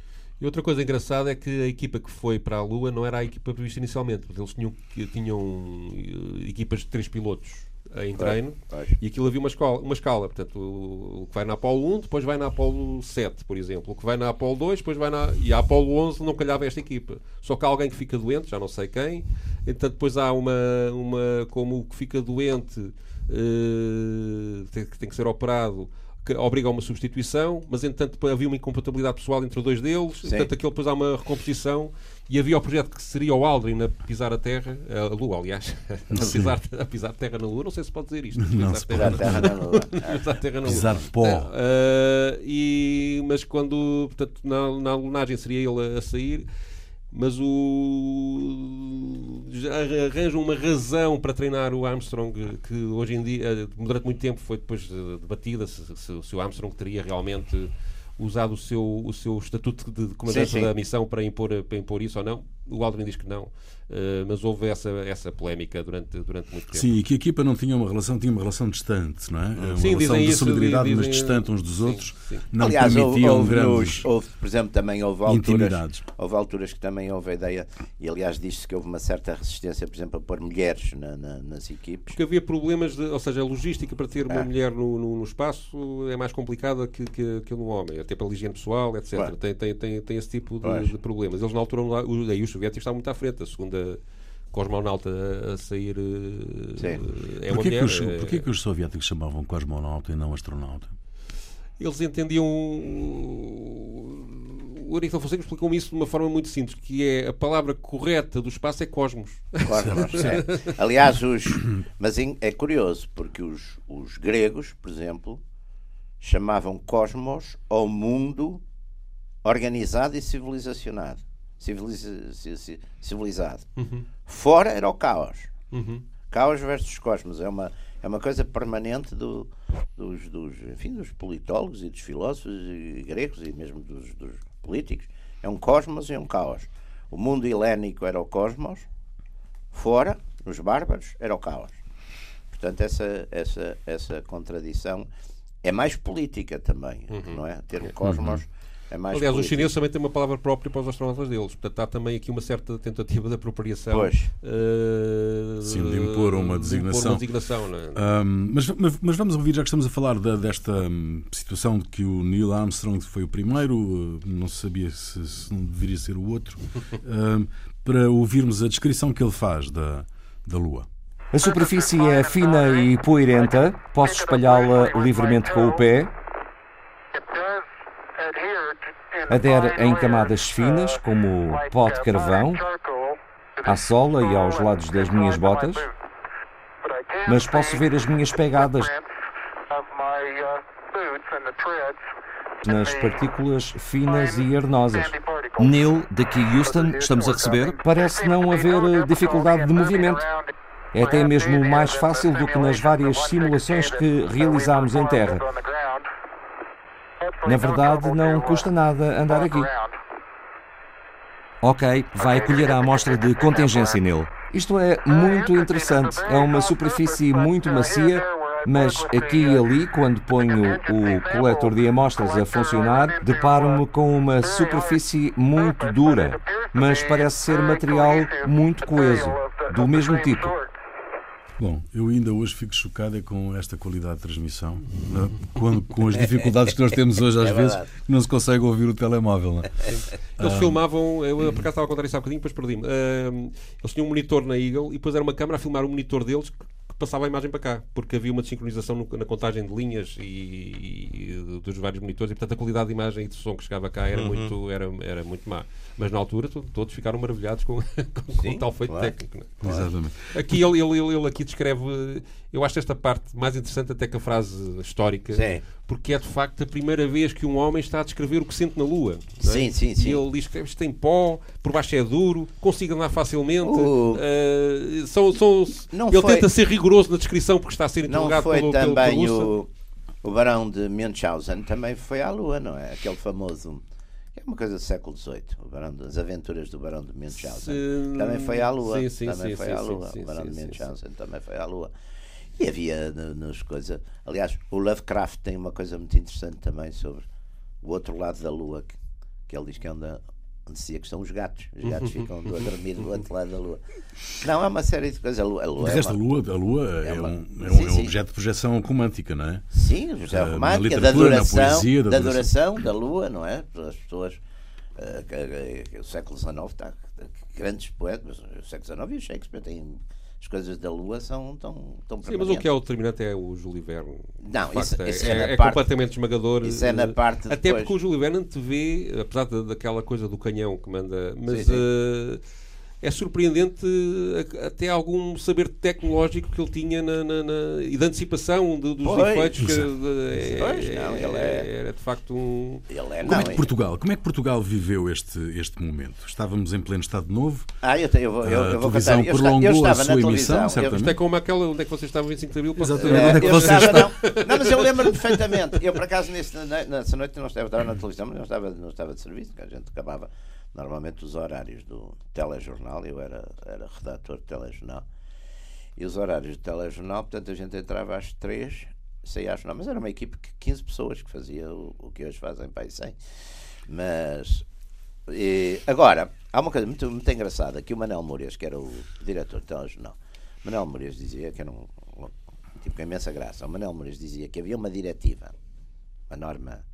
E outra coisa engraçada é que a equipa que foi para a Lua não era a equipa prevista inicialmente, porque eles tinham, tinham eh, equipas de três pilotos em treino e aquilo havia uma escala, uma escala. Portanto, o, o que vai na Apolo 1 depois vai na Apolo 7, por exemplo. O que vai na Apolo 2 depois vai na. E a Apolo 11 não calhava esta equipa. Só que há alguém que fica doente, já não sei quem. Então depois há uma. uma como o que fica doente eh, tem, que- tem que ser operado. Que obriga a uma substituição, mas entretanto havia uma incompatibilidade pessoal entre dois deles, portanto aquilo depois há uma recomposição e havia o projeto que seria o Aldrin a pisar a Terra, a Lua, aliás, a pisar, a pisar terra na Lua, não sei se pode dizer isto. Não pisar se terra terra na lua. pisar terra na Lua. Pisar pó. Ah, e, mas quando portanto, na, na lunagem seria ele a, a sair, mas o arranjam uma razão para treinar o Armstrong que hoje em dia, eh, durante muito tempo foi depois eh, debatida se, se- se o Armstrong teria realmente usado o seu, o seu estatuto de comandante Sim, sim. da missão para impor, para impor isso ou não. O Aldrin diz que não, eh, mas houve essa, essa polémica durante, durante muito tempo. Sim, e que a equipa não tinha uma relação, tinha uma relação distante, não é? Uma Sim, relação dizem de isso, solidariedade, mas dizem- distante uns dos sim, outros. sim. Não Aliás, permitiam houve grandes houve, por exemplo, também houve alturas, houve alturas que também houve a ideia, e aliás disse que houve uma certa resistência, por exemplo, a pôr mulheres na- na- nas equipes. Porque havia problemas, de, ou seja, a logística para ter uma É. mulher no, no- no espaço é mais complicada que, que, que no homem, até pela higiene pessoal, etc. Claro. Tem, tem, tem, tem esse tipo de, de problemas. Eles na altura, aí os soviéticos estavam muito à frente, a segunda cosmonauta a, a sair eh, Sim. é uma Porquê, mulher. que os, eh, porquê que os soviéticos chamavam cosmonauta e não astronauta? Eles entendiam. O Aristóteles Fonseca explicou-me isso de uma forma muito simples, que é a palavra correta do espaço é cosmos. Cosmos, é. Aliás, os, mas é curioso, porque os, os gregos, por exemplo, chamavam cosmos ao mundo organizado e civilizacionado. Civiliza- ci- ci- civilizado. Fora era o caos. Uhum. Caos versus cosmos. É uma, é uma coisa permanente do- dos, dos, enfim, dos politólogos e dos filósofos e gregos e mesmo dos, dos políticos. É um cosmos e um caos. O mundo helénico era o cosmos, fora, nos bárbaros, era o caos. Portanto, essa, essa, essa contradição é mais política também, não é? Ter o cosmos é mais Aliás, os política. chineses também têm uma palavra própria para os astronautas deles. Portanto, há também aqui uma certa tentativa de apropriação. Pois. eh, Sim, de impor uma de designação. uma designação, não é? Ahm, mas, mas- mas vamos ouvir, já que estamos a falar da- desta hum, situação de que o Neil Armstrong foi o primeiro, uh, não se sabia se, se não deveria ser o outro, ahm, para ouvirmos a descrição que ele faz da, da Lua. A superfície é fina e poeirenta, posso espalhá-la livremente com o pé, adere em camadas finas, como pó de carvão, à sola e aos lados das minhas botas, mas posso ver as minhas pegadas nas partículas finas e arnosas. Neil, daqui Houston, estamos a receber. Parece não haver eh, dificuldade de movimento. É até mesmo mais fácil do que nas várias simulações que realizámos em terra. Na verdade, não custa nada andar aqui. Ok, vai acolher a amostra de contingência nele. Isto é muito interessante. É uma superfície muito macia, mas aqui e ali, quando ponho o coletor de amostras a funcionar, deparo-me com uma superfície muito dura, mas parece ser material muito coeso, do mesmo tipo. Bom, eu ainda hoje fico chocado é com esta qualidade de transmissão, né? com, com as dificuldades que nós temos hoje às É vezes, que não se consegue ouvir o telemóvel. Não é? Eles filmavam, eu por acaso estava a contar isso há bocadinho, depois perdi-me. Ahm, eles tinham um monitor na Eagle e depois era uma câmara a filmar o monitor deles passava a imagem para cá, porque havia uma desincronização no- na contagem de linhas e, e dos vários monitores e portanto a qualidade de imagem e de som que chegava cá era, muito, era, era muito má. Mas na altura to- todos ficaram maravilhados com, com, com o tal feito claro. técnico. não é? Exatamente. Aqui ele, ele, ele, ele aqui descreve, eu acho esta parte mais interessante até que a frase histórica, Sim. porque é de facto a primeira vez que um homem está a descrever o que sente na Lua. não é? Sim, sim, sim. E ele diz que isto tem pó, por baixo é duro, consiga andar facilmente. O- eh, são, são, Não ele foi- tenta ser rigoroso na descrição porque está a ser Não interrogado foi pelo, pelo, também pelo o, o Barão de Munchausen, também foi à Lua, não é? Aquele famoso. É uma coisa do século XVIII, o Barão das aventuras do Barão de Munchausen. Se- Também foi à Lua. Sim, sim, também sim, foi sim, à sim, Lua. sim, o Barão sim, de sim, Munchausen também foi à Lua. E havia nas coisas. Aliás, o Lovecraft tem uma coisa muito interessante também sobre o outro lado da Lua, que, que ele diz que é onde, onde dizia que estão os gatos. Os gatos ficam do a dormir do outro lado da Lua. Não, é uma série de coisas. A Lua, a Lua de é resto, uma... a Lua, a Lua é, é uma- um, é um, é um sim. objeto de projeção romântica, não é? Sim, já Eh, romântica, da adoração, poesia, da da adoração da Lua, não é? As pessoas. eh, que- que- o século XIX está. Grandes poetas, o século XIX e o Shakespeare têm. As coisas da Lua são tão, tão Sim, mas o que é o determinante é o Júlio Verne. Não, De facto, isso- é, isso é é- é parte- completamente esmagador. isso é na eh, parte Até depois. porque o Júlio Verne antevê, apesar da- daquela coisa do canhão que manda, mas Sim, sim. eh, é surpreendente eh, até algum saber tecnológico que ele tinha na, na- na- e de antecipação de- dos Pois. efeitos. que, de- é- Pois, não, ele é- Era de facto um. Ele é, Como não, é que Portugal, como é que Portugal viveu este, este momento? Estávamos em pleno Estado Novo, Ah, eu, te- eu vou, eu, A eu vou televisão contar. Prolongou eu a estava sua na emissão, certamente. Isto é como aquela onde é que vocês estavam em 25 de Abril. posso- Exatamente. Eh, Onde é que eu vocês estava, não, não, mas eu lembro-me perfeitamente. Eu, por acaso, nesse, nessa noite não estava, estava na televisão, mas não estava, não estava de serviço, porque a gente acabava normalmente os horários do telejornal. Eu era, era redator de telejornal. E os horários do telejornal, portanto, a gente entrava às três, saía às nove. Mas era uma equipe de 15 pessoas que fazia o, o que hoje fazem para aí 100. Mas. e, agora, há uma coisa muito, muito engraçada que o Manel Moreiras, que era o diretor do telejornal, Manel Moreiras dizia que era um, um tipo com imensa graça. O Manel Moreiras dizia que havia uma diretiva, uma norma,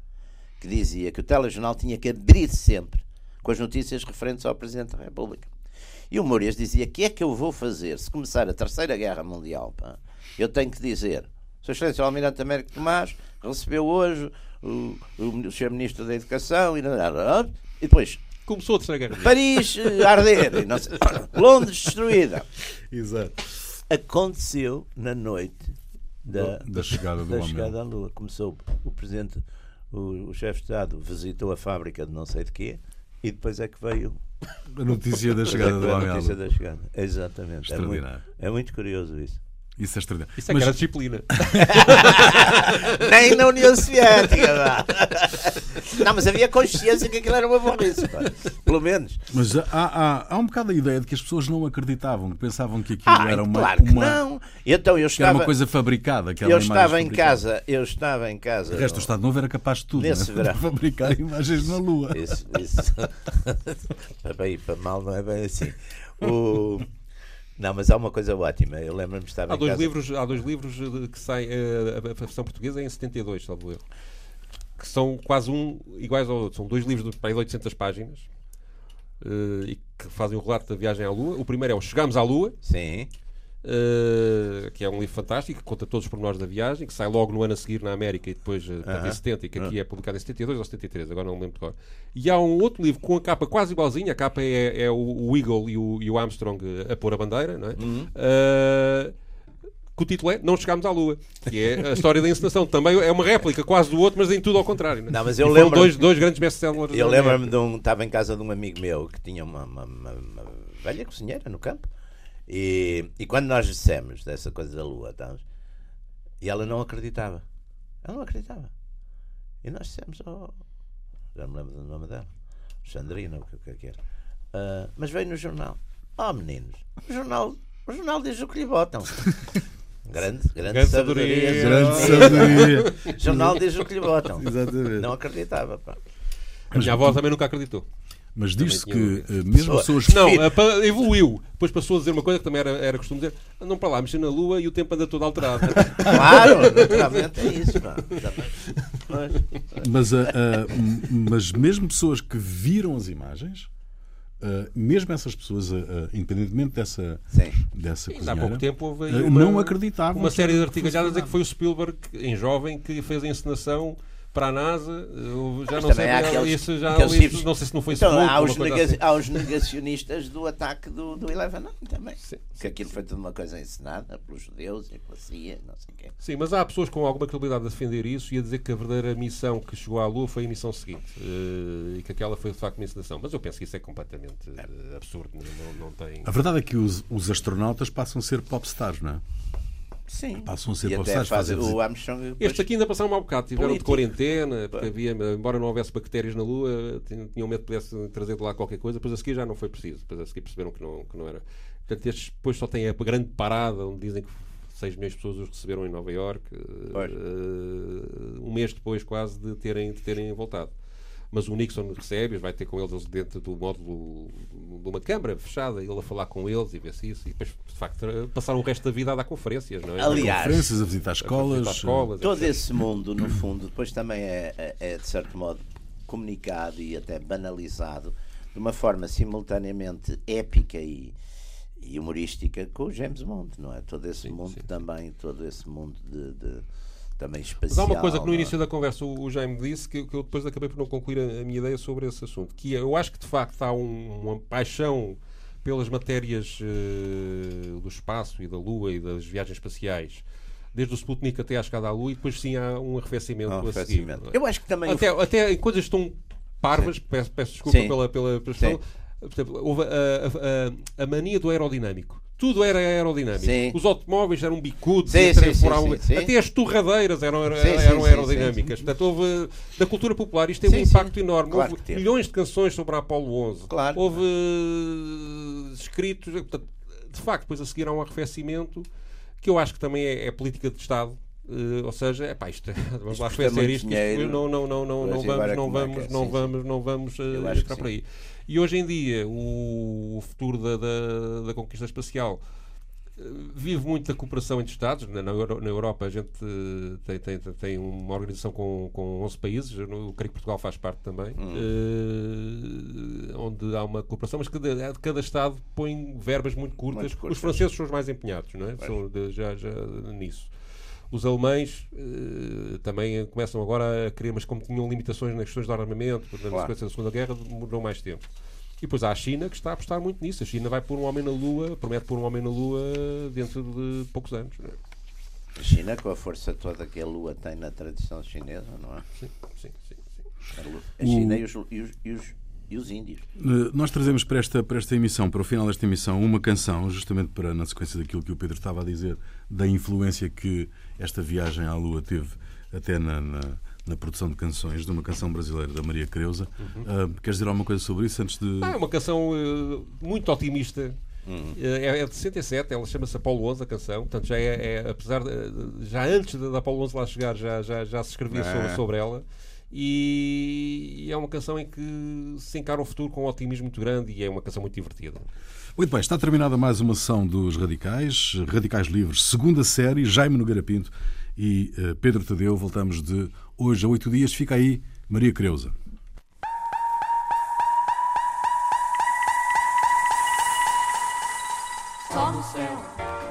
que dizia que o telejornal tinha que abrir sempre com as notícias referentes ao Presidente da República. E o Moreiras dizia: que é que eu vou fazer se começar a Terceira Guerra Mundial? pá? Eu tenho que dizer. Sua Excelência o Almirante Américo Tomás recebeu hoje o, o Sr. Ministro da Educação e, e depois Começou a terceira guerra. Paris eh, a arder, e não sei- Londres destruída. Exato. Aconteceu na noite da, Da chegada do da chegada à Lua. Começou o Presidente, o, o chefe de Estado, visitou a fábrica de não sei de quê e depois é que veio A notícia da é chegada do veio a notícia da chegada. Exatamente. É muito, é muito curioso isso. Isso é extraordinário. Isso é Mas- que era disciplina. Nem na União Soviética. vá. Não, mas havia consciência que aquilo era uma burrice. pá. Pelo menos. Mas há, há, há um bocado a ideia de que as pessoas não acreditavam, que pensavam que aquilo Ah, era uma, claro que uma- não. Então eu que era estava, uma coisa fabricada. aquela eu estava em fabricada. casa, eu estava em casa. O resto do Estado Novo era capaz de tudo, Nesse né? verão. fabricar imagens na Lua. Isso, isso. para bem e para mal não é bem assim. O... Não, mas há uma coisa ótima. Eu lembro-me de estar Há dois, casa. livros, há dois livros eh, que saem, eh, a versão portuguesa é em 72, salvo erro. Que são quase um iguais ao outro. São dois livros de para aí de 800 páginas eh, e que fazem o relato da viagem à Lua. O primeiro é o Chegámos à Lua, Sim. Eh, que é um livro fantástico, que conta todos os pormenores da viagem, que sai logo no ano a seguir na América e depois eh, portanto, em Aham. 70, e que aqui é publicado em 72 ou 73, agora não me lembro de cor. E há um outro livro com a capa quase igualzinha, a capa é, é o, o Eagle e o, e o Armstrong a pôr a bandeira, não é? Uhum. Eh, que o título é Não Chegámos à Lua, que é a história da encenação. Também é uma réplica quase do outro, mas em tudo ao contrário. Não, é? Não, mas eu E lembro- dois, dois grandes best-sellers. Eu lembro-me de um. Estava em casa de um amigo meu que tinha uma, uma- uma- uma velha cozinheira no campo. E, e quando nós dissemos dessa coisa da lua, e ela não acreditava. Ela não acreditava. E nós dissemos, oh, já me lembro do nome dela, Sandrina, o que, o que é que era. Ah, mas veio no jornal. Oh, meninos, o jornal, o jornal diz o que lhe botam. Grande, grande, Grande sabedoria. sabedoria. Grande sabedoria. O jornal diz o que lhe botam. Exatamente. Não acreditava. Pá. A minha avó também nunca acreditou. Mas diz-se que tinha- eh, mesmo pessoas Não, eh, evoluiu. Depois passou a dizer uma coisa que também era, era costume dizer: andam para lá, mexer na lua e o tempo anda todo alterado. Claro, naturalmente é isso. Mas, ah, m- mas mesmo pessoas que viram as imagens, ah, mesmo essas pessoas, ah, independentemente dessa, Sim. dessa há pouco tempo houve uma, não acreditavam. uma série de artigalhadas dizer que foi o Spielberg, em jovem, que fez a encenação para a NASA. Eu já Mas não sei, bem, aqueles- isso já aqueles li- tipos- não sei se não foi Então, Smoke há, os nega- assim. há os negacionistas do ataque do, do 11 também. Sim, que aquilo foi tudo uma coisa encenada pelos judeus e pela CIA, não sei o quê. Sim, mas há pessoas com alguma credibilidade a defender isso e a dizer que a verdadeira missão que chegou à Lua foi a missão seguinte eh, e que aquela foi de facto uma encenação. Mas eu penso que isso é completamente eh, absurdo. Não, não- não tem. A verdade é que os, os astronautas passam a ser popstars, não é? Sim. Passam a ser e até fazem o Armstrong. depois- Estes aqui ainda passaram mal bocado, tiveram Político. de quarentena, porque havia, embora não houvesse bactérias na Lua, tinham tinham medo que pudesse trazer de lá qualquer coisa, depois a seguir já não foi preciso, depois a seguir perceberam que não, que não era. Portanto, estes depois só têm a grande parada onde dizem que 6 milhões de pessoas os receberam em Nova York, uh, um mês depois quase de terem, de terem voltado. Mas o Nixon recebe, vai ter com eles dentro do módulo de uma câmara fechada, ele a falar com eles e ver se isso. E depois, de facto, passaram o resto da vida a dar conferências, não é? Aliás, conferências, a visitar escolas. A visitar escolas todo etc. esse mundo, no fundo, depois também é, é, é, de certo modo, comunicado e até banalizado de uma forma simultaneamente épica e, e humorística com o James Bond, não é? Todo esse sim, mundo sim. também, todo esse mundo de, de também espacial. Mas há uma coisa que no é? início da conversa o, Jaime disse que, que, eu depois acabei por não concluir a, a, minha ideia sobre esse assunto, que é, eu acho que de facto há um, uma paixão pelas matérias uh, do espaço e da Lua e das viagens espaciais desde o Sputnik até à chegada à Lua e depois sim há um arrefecimento, um arrefecimento. a seguir. Eu acho que também até, até em coisas tão parvas, peço, peço, desculpa sim. pela, pela expressão, houve a, a, a, a mania do aerodinâmico tudo era aerodinâmico. Sim. Os automóveis eram bicudos, sim, sim, sim, até as torradeiras eram, eram aerodinâmicas. Portanto, houve da cultura popular isto tem um impacto enorme. Claro houve milhões de canções sobre a Apolo 11. Claro. Houve uh, escritos. Portanto, de facto, depois a seguir há um arrefecimento que eu acho que também é, é política de Estado. Uh, ou seja, é pá, isto, vamos lá arrefecer isto, isto, não, não, não, não, não, vamos, não vamos, não vamos, não vamos uh, entrar por aí. E hoje em dia, o, futuro da, da, da conquista espacial eh, vive muito da cooperação entre Estados. Na, na, Europa, a gente tem, tem, tem uma organização com, com 11 países, eu creio que Portugal faz parte também, hum. uh, onde há uma cooperação, mas cada, cada Estado põe verbas muito curtas. Muito curtas. Os franceses são os mais empenhados, não é? São já, já nisso. Os alemães uh, também começam agora a querer, mas como tinham limitações nas questões de armamento, na claro. sequência da Segunda Guerra, demorou mais tempo. E depois há a China que está a apostar muito nisso. A China vai pôr um homem na Lua, promete pôr um homem na Lua dentro de poucos anos. A China, com a força toda que a Lua tem na tradição chinesa, não é? Sim, sim, sim. sim. A, China o... e, os, e, os, e, os, e os índios. Eh, nós trazemos para esta, para esta emissão, para o final desta emissão, uma canção, justamente para, na sequência daquilo que o Pedro estava a dizer, da influência que esta viagem à Lua teve até na, na, na produção de canções, de uma canção brasileira da Maria Creuza. Uhum. Uh, queres dizer alguma coisa sobre isso antes de. Ah, é uma canção uh, muito otimista. Uhum. É, é de 67, ela chama-se Apolo 11, a canção. Portanto, já é, é apesar de, já antes da Apolo 11 lá chegar, já, já, já se escrevia é. sobre, sobre ela. E é uma canção em que se encara o futuro com um otimismo muito grande e é uma canção muito divertida. Muito bem, está terminada mais uma sessão dos Radicais, Radicais Livres, segunda série, Jaime Nogueira Pinto e uh, Pedro Tadeu. Voltamos de hoje a oito dias. Fica aí, Maria Creuza. Só no céu,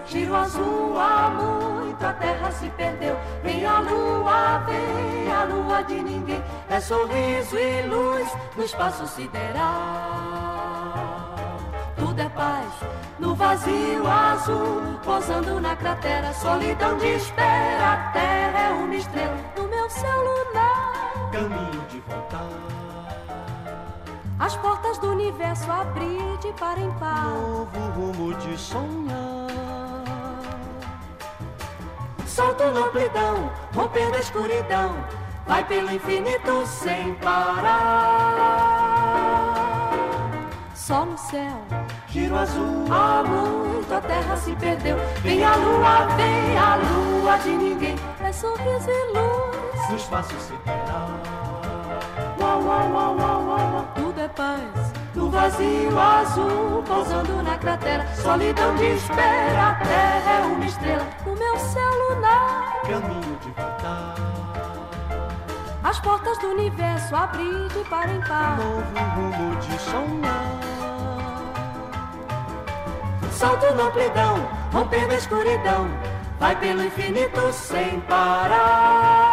giro azul há muito, a terra se perdeu. Vem a lua, vem a lua de ninguém. É sorriso e luz no espaço sideral paz. No vazio azul, posando na cratera, solidão de espera. A terra é uma estrela no meu céu lunar. Caminho de voltar. As portas do universo abrir de par em par. Novo rumo de sonhar. Solto amplidão, rompendo a escuridão. Vai pelo infinito sem parar. Só no céu giro azul. Há muito a terra se perdeu. Vem a lua, vem a lua de ninguém. É sorriso e luz. No espaço sideral. Uau, uau, uau, uau, uau, Tudo é paz. No vazio azul, pousando na cratera. Solidão de espera. A terra é uma estrela no meu céu lunar. Caminho de voltar. As portas do universo abrir de par em par. Novo rumo de sonhar salto na amplidão, rompendo a escuridão, vai pelo infinito sem parar.